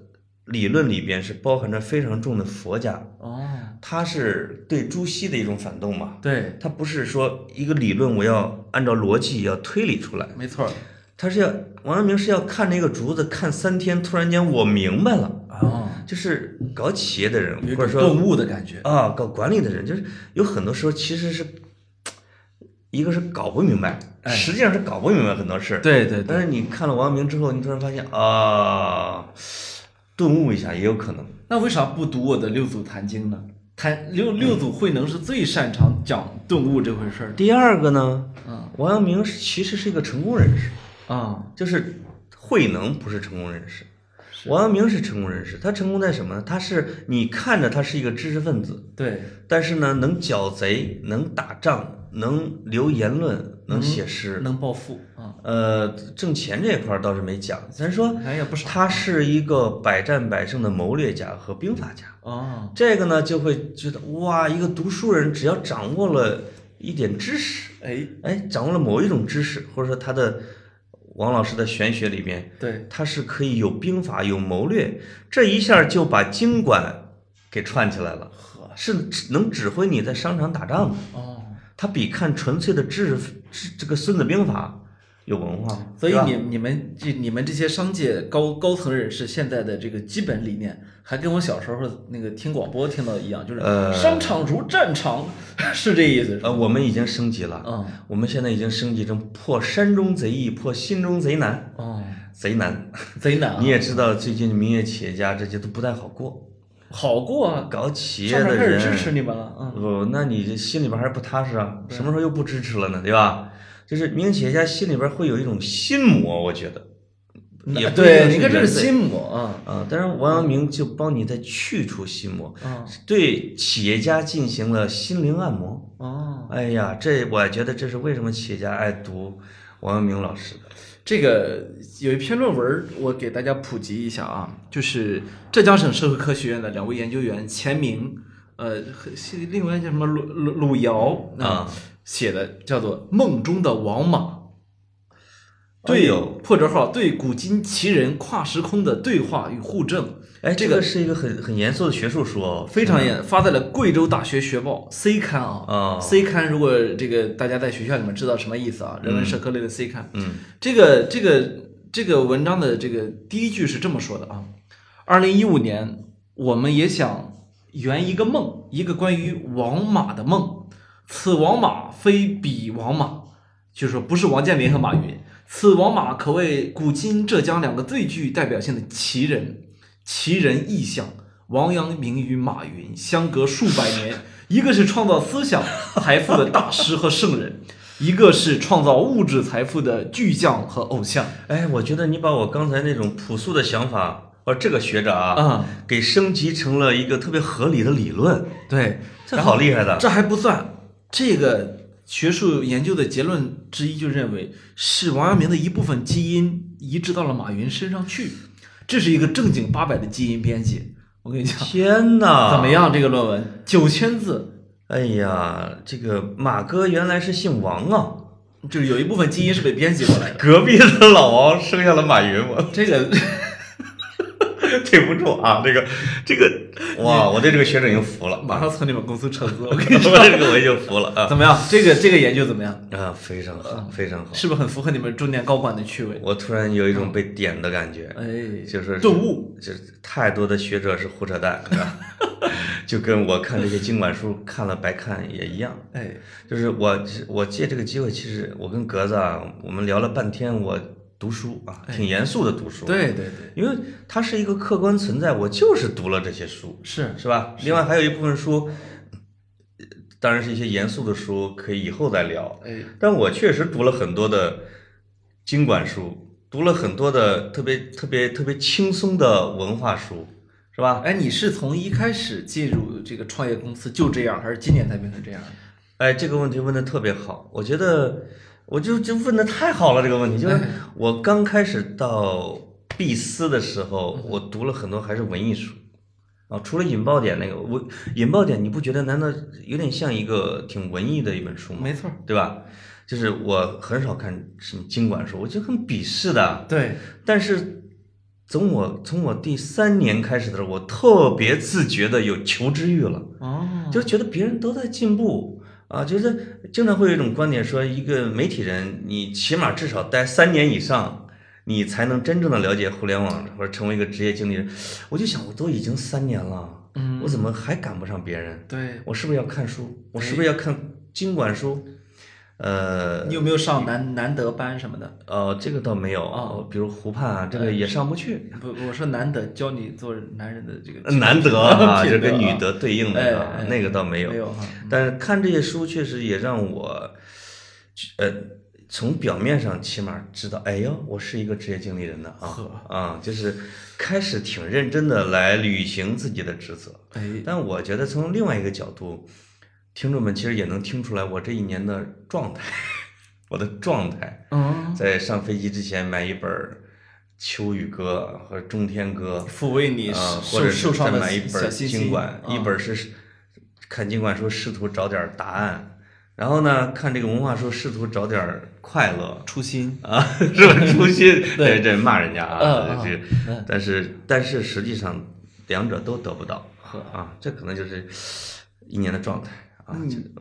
理论里边是包含着非常重的佛家。哦，他是对朱熹的一种反动嘛？对，他不是说一个理论我要按照逻辑要推理出来。没错，他是要王阳明是要看那个竹子看三天，突然间我明白了。哦，就是搞企业的人，或者说顿悟的感觉啊，搞管理的人，就是有很多时候其实是。一个是搞不明白，实际上是搞不明白很多事。对对。但是你看了王阳明之后，你突然发现啊，顿悟一下也有可能。那为啥不读我的六祖坛经呢？坛六六祖慧能是最擅长讲顿悟这回事儿。第二个呢，嗯，王阳明其实是一个成功人士啊，就是慧能不是成功人士，王阳明是成功人士。他成功在什么呢？他是你看着他是一个知识分子，对，但是呢，能剿贼，能打仗。能留言论，能写诗，能暴富啊？呃，挣钱这一块倒是没讲，咱说，哎呀，不是，他是一个百战百胜的谋略家和兵法家。哦，这个呢，就会觉得哇，一个读书人只要掌握了一点知识，哎哎，掌握了某一种知识，或者说他的王老师的玄学里边，对，他是可以有兵法有谋略，这一下就把经管。给串起来了，是能指挥你在商场打仗的。哦，他比看纯粹的知识这个《孙子兵法》有文化，所以你你们这你们这些商界高高层人士现在的这个基本理念，还跟我小时候那个听广播听到的一样，就是呃商场如战场，是这意思？呃，我们已经升级了，嗯，我们现在已经升级成破山中贼易，破心中贼难，哦，贼难。贼难啊！你也知道，最近民营企业家这些都不太好过，好过啊，搞企业的人，支持你们了，嗯，不，那你这心里边还是不踏实啊？什么时候又不支持了呢？对吧？就是民营企业家心里边会有一种心魔，我觉得，也对，定你看这是心魔啊，啊。但是王阳明就帮你在去除心魔，啊，对企业家进行了心灵按摩。哦，哎呀，这我觉得这是为什么企业家爱读王阳明老师的。这个有一篇论文，我给大家普及一下啊，就是浙江省社会科学院的两位研究员钱明，呃，另外叫什么鲁鲁鲁尧啊写的，叫做《梦中的王马》。哎对呦，破折号对古今奇人跨时空的对话与互证，哎，这个这个是一个很很严肃的学术书哦，非常严，发在了贵州大学学报 C 刊啊。啊 C 刊如果这个大家在学校里面知道什么意思啊？人文社科类的 C 刊，嗯这个这个这个文章的这个第一句是这么说的啊：二零一五年，我们也想圆一个梦，一个关于王马的梦。此王马非彼王马，就是说不是王健林和马云。此王马可谓古今浙江两个最具代表性的奇人，奇人异象。王阳明与马云相隔数百年，一个是创造思想财富的大师和圣人，一个是创造物质财富的巨匠和偶像。哎，我觉得你把我刚才那种朴素的想法，哦，这个学者啊，啊、给升级成了一个特别合理的理论，对，这好厉害的。这还不算，这个学术研究的结论之一就认为是王阳明的一部分基因移植到了马云身上去，这是一个正经八百的基因编辑。我跟你讲，天哪，怎么？样？这个论文九千字，哎呀，这个马哥原来是姓王啊，就是有一部分基因是被编辑过来的。隔壁的老王生下了马云，我这个 对不住啊，这个这个，哇，我对这个学者已经服了，马上从你们公司撤资。我我跟你 说，这个我已经服了啊怎么样？这个这个研究怎么样？啊，非常好，非常好。是不是很符合你们中年高管的趣味？我突然有一种被点的感觉，哎，就是顿悟，就是太多的学者是胡扯淡，是吧？就跟我看这些经管书看了白看也一样。哎，就是我我借这个机会，其实我跟格子啊，我们聊了半天，我读书啊，挺严肃的读书。，对对对，因为它是一个客观存在，我就是读了这些书，是是吧？另外还有一部分书，呃当然是一些严肃的书，可以以后再聊。哎，但我确实读了很多的经管书，读了很多的特别特别特别轻松的文化书，是吧？哎，你是从一开始进入这个创业公司就这样，还是今年才变成这样？哎，这个问题问的特别好，我觉得我就就问的太好了。这个问题就是哎我刚开始到毕思的时候，我读了很多还是文艺书啊，除了引爆点那个，我引爆点你不觉得难道有点像一个挺文艺的一本书吗？没错，对吧？就是我很少看什么经管书，我就很鄙视的。对，但是从我从我第三年开始的时候，我特别自觉的有求知欲了。哦，就觉得别人都在进步啊，就是经常会有一种观点说，一个媒体人，你起码至少待三年以上，你才能真正的了解互联网或者成为一个职业经理人。我就想，我都已经三年了，嗯我怎么还赶不上别人？对，我是不是要看书？我是不是要看经管书？呃你有没有上难难得班什么的？呃，这个倒没有，哦比如湖畔啊，这个也上不去。不，我说难得教你做男人的这个 男 德啊，品就跟女德对应的哎啊，哎那个倒没有。没有哈，但是看这些书确实也让我，呃，从表面上起码知道，哎呦，我是一个职业经理人的啊呵啊，就是开始挺认真的来履行自己的职责。哎，但我觉得从另外一个角度，听众们其实也能听出来我这一年的状态，我的状态。嗯，在上飞机之前买一本《秋雨歌》和《中天歌》，抚慰你或者是受伤的再买一本小心心。经管，一啊本是看经管书，试图找点答案，然后呢，看这个文化书，试图找点快乐。初心，啊，是吧？初心，对。这这骂人家啊，嗯。这嗯，但是但是实际上两者都得不到呵，啊，这可能就是一年的状态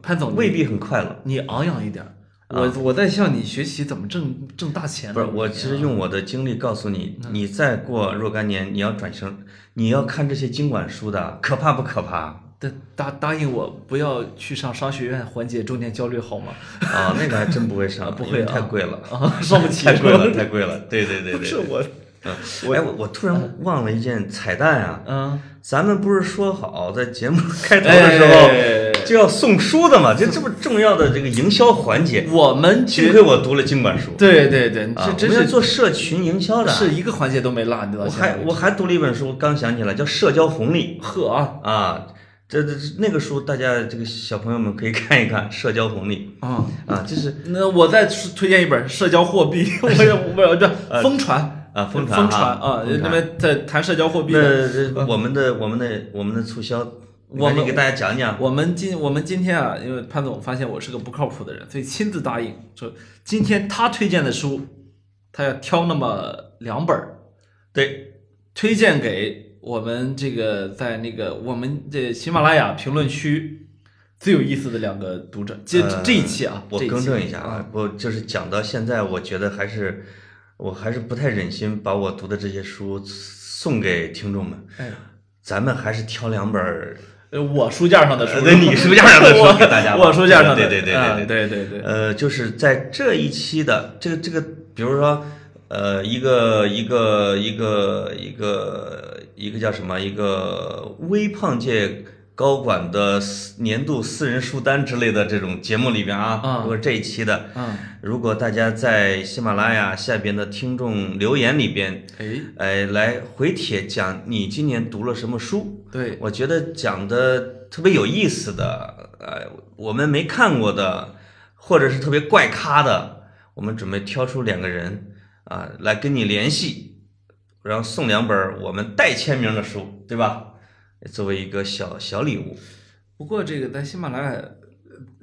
潘总未必很快乐。你昂扬一点儿，我我在向你学习怎么挣挣大钱。不是，我其实用我的经历告诉你，你再过若干年，你要转型，你要看这些经管书的，可怕不可怕？答答答应我不要去上商学院缓解中年焦虑好吗？啊，那个还真不会上，不会太贵了，啊，上不起 太贵了，太贵了。对对对对，不是我，嗯，哎，我我突然忘了一件彩蛋啊，嗯，咱们不是说好在节目开头的时候哎就要送书的嘛？就这么重要的这个营销环节，我们幸亏我读了经管书，对对对，啊，这真是我们要做社群营销的。是一个环节都没落，你知道我还我还读了一本书，刚想起来，叫《社交红利呵啊》啊。这这那个书，大家这个小朋友们可以看一看《社交红利啊。》啊，就是那我再推荐一本《社交货币》，我也我也这 疯传啊疯传疯传啊啊，疯传那边在谈社交货币的。那我们的我们的我们的促销，我们给大家讲讲。我们今我们今天啊，因为潘总发现我是个不靠谱的人，所以亲自答应说，今天他推荐的书，他要挑那么两本儿对，推荐给我们这个在那个我们这喜马拉雅评论区最有意思的两个读者。这呃这一期啊，我更正一下啊，啊，我就是讲到现在，我觉得还是我还是不太忍心把我读的这些书送给听众们。哎，咱们还是挑两本儿，呃我书架上的书，你书架上的书大家我书架上的，对对对对对对对，呃，就是在这一期的这个这个，比如说，呃，一个一个一个一个一个叫什么？一个微胖界高管的私年度私人书单之类的这种节目里边啊，啊。如果这一期的，嗯，如果大家在喜马拉雅下边的听众留言里边，哎，哎，来回帖讲你今年读了什么书，对，我觉得讲的特别有意思的，呃，我们没看过的，或者是特别怪咖的，我们准备挑出两个人啊、来跟你联系，然后送两本我们带签名的书，对吧？作为一个小小礼物，不过这个在喜马拉雅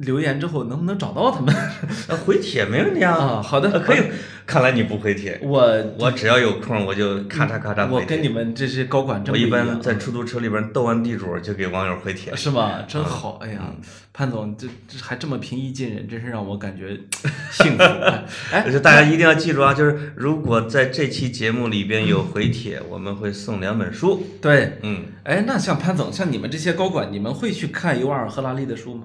留言之后，能不能找到他们 呃，回帖没问题啊。啊？好的，呃可以，看来你不回帖，我我只要有空我就咔嚓咔嚓回帖。我跟你们这些高管真我一般在出租车里边斗完地主就给网友回帖。是吗？真好！哎嗯呀，潘总这这还这么平易近人，真是让我感觉幸福。哎大家一定要记住啊，就是如果在这期节目里边有回帖，我们会送两本书。对，嗯，哎，那像潘总，像你们这些高管，你们会去看尤瓦尔·赫拉利的书吗？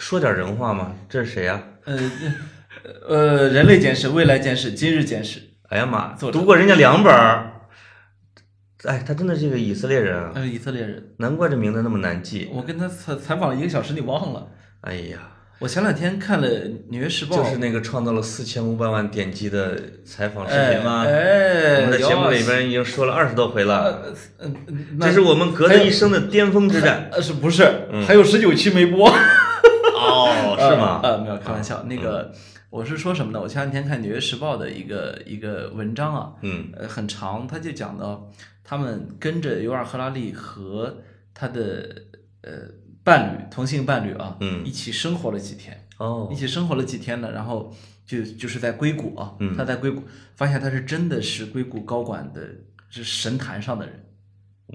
说点人话吗，这是谁呀、呃呃，人类简史、未来简史、今日简史，哎呀妈，读过人家两本儿。哎，他真的是一个以色列人啊，他是，以色列人。难怪这名字那么难记。我跟他采采访了一个小时，你忘了？哎呀，我前两天看了《纽约时报》，就是那个创造了四千五百万点击的采访视哎频吗？哎，我们在节目里边已经说了二十多回了，呃嗯，那这是我们隔着一生的巅峰之战。呃是不是？还有十九期没播。哦，是吗？呃，没有开玩笑。那个我是说什么呢？我前两天看《纽约时报》的一个一个文章啊，嗯呃，很长，他就讲到他们跟着尤尔·赫拉利和他的呃伴侣同性伴侣啊，嗯一起生活了几天，哦一，起生活了几天呢，然后就就是在硅谷啊，嗯他在硅谷发现他是真的是硅谷高管的，是神坛上的人。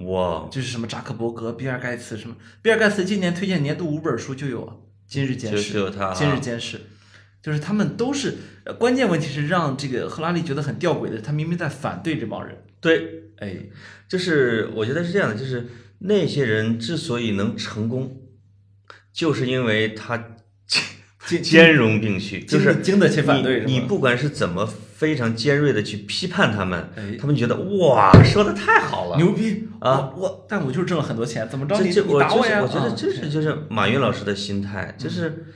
哇，就是什么扎克伯格、比尔盖茨什么，比尔盖茨今年推荐年度五本书就有啊，《今日简就史》就有他啊今日监视》，就是他们都是，呃关键问题是让这个赫拉利觉得很吊诡的，他明明在反对这帮人，对，哎，就是我觉得是这样的，就是那些人之所以能成功，就是因为他 兼兼容并蓄，就是经得起反对你你不管是怎么非常尖锐的去批判他们，哎。他们觉得哇，说的太好了。牛逼。啊。我我，但我就是挣了很多钱，怎么着你这这我你打呀？这是我觉得啊这是就是马云老师的心态，就是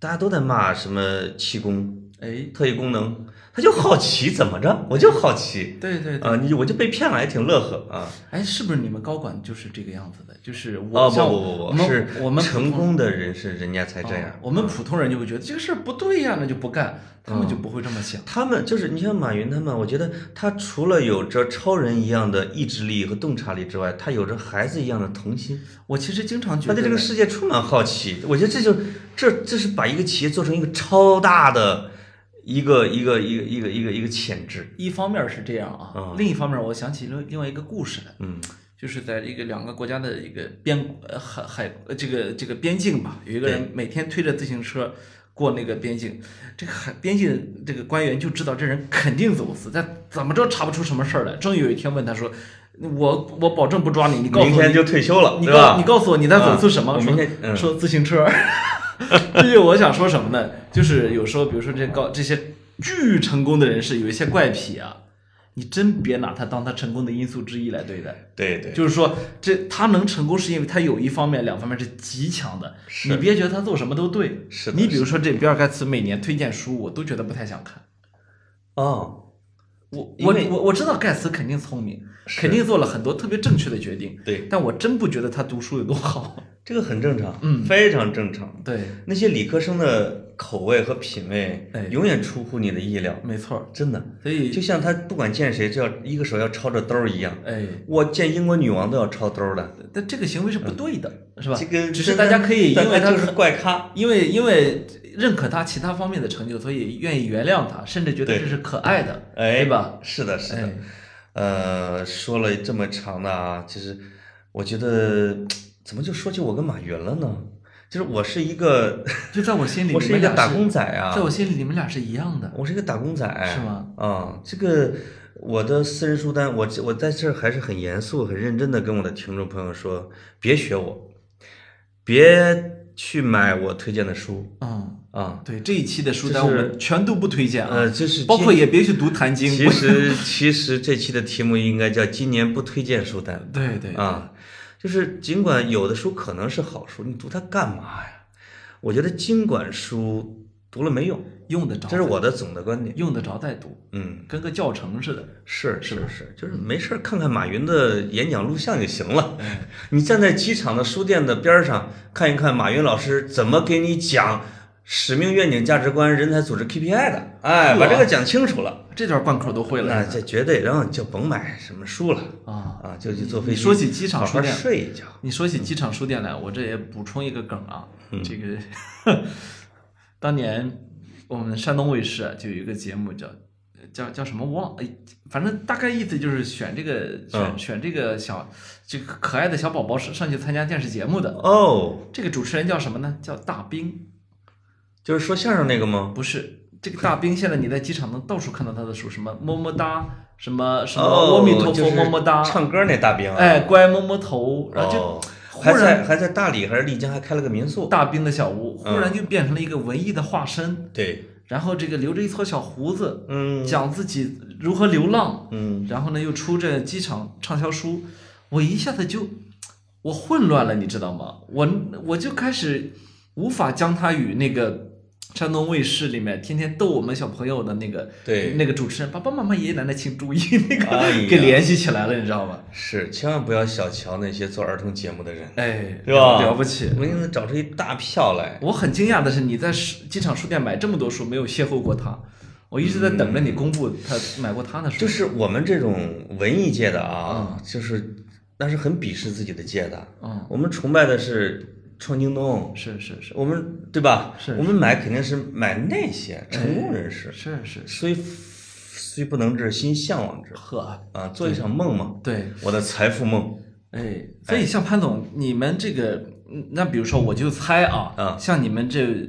大家都在骂什么气功、哎，特异功能，他就好奇怎么着，我就好奇对对对，啊，你我就被骗了，还挺乐呵啊。哎，是不是你们高管就是这个样子的？就是哦我像不不不不，我们是我们成功的人是人家才这样哦。我们普通人就会觉得这个事儿不对呀，那就不干，他们就嗯不会这么想。他们就是你像马云他们，我觉得他除了有着超人一样的意志力和洞察力之外，他有着孩子一样的童心，我其实经常觉得他对这个世界充满好奇。我觉得这就这这是把一个企业做成一个超大的一个一个一个一个一个一个潜质。一方面是这样啊，嗯另一方面我想起另另外一个故事来，嗯就是在一个两个国家的一个边呃海海呃这个这个边境吧，有一个人每天推着自行车过那个边境，这个海边境这个官员就知道这人肯定走私，但怎么着查不出什么事儿来。终于有一天问他说：“我我保证不抓你，你告诉我明天就退休了，你告你？告诉我你在走私什么？啊说说自行车。这 就我想说什么呢？就是有时候，比如说这高这些巨成功的人士，有一些怪癖啊，你真别拿他当他成功的因素之一来对待。对对，就是说，这他能成功是因为他有一方面、两方面是极强的。是你别觉得他做什么都对。是你比如说这比尔盖茨每年推荐书，我都觉得不太想看。哦，我我我我知道盖茨肯定聪明，肯定做了很多特别正确的决定，对，但我真不觉得他读书有多好。这个很正常，嗯非常正常。对，那些理科生的口味和品味哎，永远出乎你的意料，没错儿。真的。所以就像他不管见谁，就要一个手要抄着兜儿一样。哎，我见英国女王都要抄兜儿的，但这个行为是不对的，是吧？这个只是大家可以因为他是怪咖，因为因为认可他其他方面的成就，所以愿意原谅他，甚至觉得这是可爱的，哎，对吧？是的，是的。哎，呃，说了这么长的啊，其实我觉得怎么就说起我跟马云了呢？就是我是一个，就在我心里，我是一个打工仔啊，在我心里你们俩是一样的，我是一个打工仔，是吗？啊，这个我的私人书单，我我在这儿还是很严肃、很认真的跟我的听众朋友说，别学我，别去买我推荐的书嗯，啊。对，这一期的书单我们全都不推荐啊，呃，就是包括也别去读《坛经》。其实其实这期的题目应该叫“今年不推荐书单对对”啊，就是尽管有的书可能是好书，你读它干嘛呀？我觉得经管书读了没用，用得着，这是我的总的观点。用得着再读，嗯，跟个教程似的。是是是，就是没事儿看看马云的演讲录像就行了。你站在机场的书店的边儿上看一看马云老师怎么给你讲使命、愿景、价值观、人才、组织 KPI 的，哎，把这个讲清楚了，这段贯口都会那了这绝对，然后你就甭买什么书了啊！啊，就去坐飞机。你说起机场书店睡一觉。你说起机场书店来，我这也补充一个梗啊，嗯这个 当年我们山东卫视啊就有一个节目叫叫叫什么忘哎，反正大概意思就是选这个选、嗯选这个小这个可爱的小宝宝上上去参加电视节目的。哦，这个主持人叫什么呢？叫大兵，就是说相声那个吗？不是这个大兵。现在你在机场能到处看到他的书，什么么么哒，什么什么哦，阿弥陀佛么么哒，唱歌那大兵啊。哎，乖摸摸头，然后就还在然还在大理还是丽江还开了个民宿。大兵的小屋忽嗯然就变成了一个文艺的化身，对，然后这个留着一撮小胡子，嗯讲自己如何流浪，嗯，然后呢又出这机场畅销书，我一下子就我混乱了，你知道吗？我我就开始无法将他与那个山东卫视里面天天逗我们小朋友的那个对那个主持人爸爸妈妈爷爷奶奶请注意 那个、哎给联系起来了，你知道吗？是，千万不要小瞧那些做儿童节目的人，哎，是吧？了不起。我给你找出一大票来。我很惊讶的是，你在书机场书店买这么多书，没有邂逅过他。我一直在等着你公布他买过他的书。就是我们这种文艺界的啊，就是那是很鄙视自己的界的。嗯，我们崇拜的是创京东，是是是。我们对吧？是我们买肯定是买那些成功人士，是是，虽虽不能至，心向往之。呵，啊，做一场梦嘛，对，我的财富梦。哎，所以像潘总，你们这个，嗯那比如说我就猜啊，啊。像你们这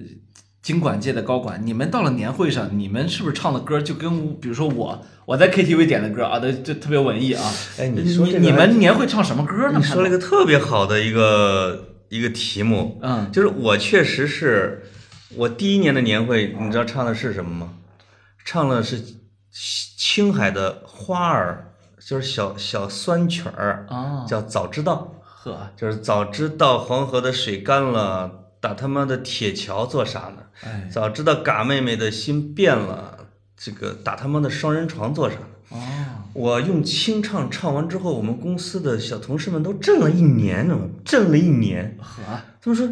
经管界的高管，你们到了年会上，你们是不是唱的歌就跟比如说我我在 KTV 点的歌啊，都就特别文艺啊？哎，你你说这个你们年会唱什么歌呢？你说了一，个特别好的一个一个题目，嗯，就是我确实是我第一年的年会，你知道唱的是什么吗？唱的是青海的花儿，就是小小酸曲儿，啊，叫早知道，呵，就是早知道黄河的水干了，打他妈的铁桥做啥呢？哎，早知道嘎妹妹的心变了，这个打他妈的双人床做啥我用清唱唱完之后，我们公司的小同事们都震了一年呢，震了一年。呵，他们说：“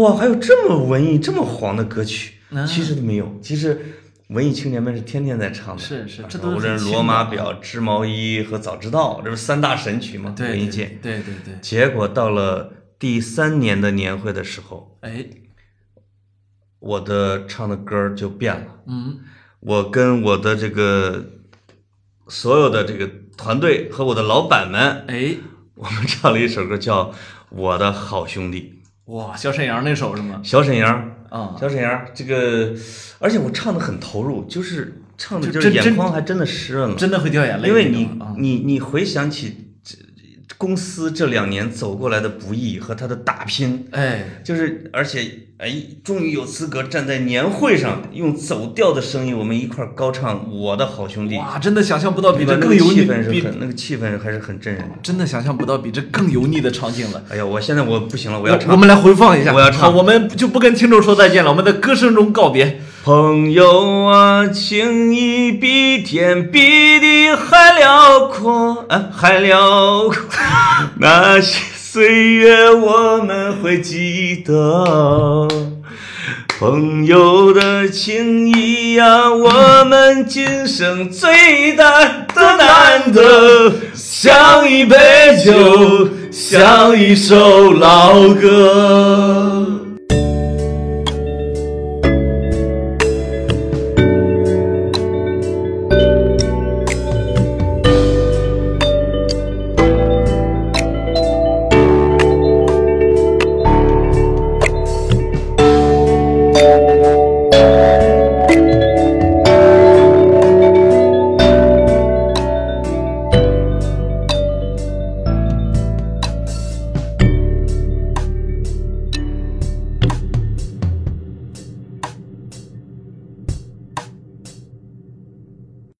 哇，还有这么文艺、这么黄的歌曲？”嗯其实都没有，其实文艺青年们是天天在唱的。是是，这啊都是无论很罗马表、织毛衣和早知道，这不是三大神曲吗？文艺界。对对对，结果到了第三年的年会的时候，哎，我的唱的歌就变了。嗯，我跟我的这个所有的这个团队和我的老板们，哎，我们唱了一首歌叫《我的好兄弟哇，小沈阳那首是吗》，？小沈阳，啊，小沈阳，这个，而且我唱的很投入，就是唱的就是眼眶还真的湿润了，真的会掉眼泪因为你。你你回想起这公司这两年走过来的不易和他的打拼，哎，就是而且哎，终于有资格站在年会上用走调的声音，我们一块儿高唱《我的好兄弟》，哇，真的想象不到比这更油腻，个气氛是比很那个气氛还是很震人的。真的想象不到比这更油腻的场景了。哎呀，我现在我不行了，我要唱。我我们来回放一下，我要唱好，我们就不跟听众说再见了，我们在歌声中告别。朋友啊，情谊比天比地还辽阔，啊，还辽阔。那些岁月我们会记得，朋友的情谊呀、我们今生最大的难得，像一杯酒，像一首老歌。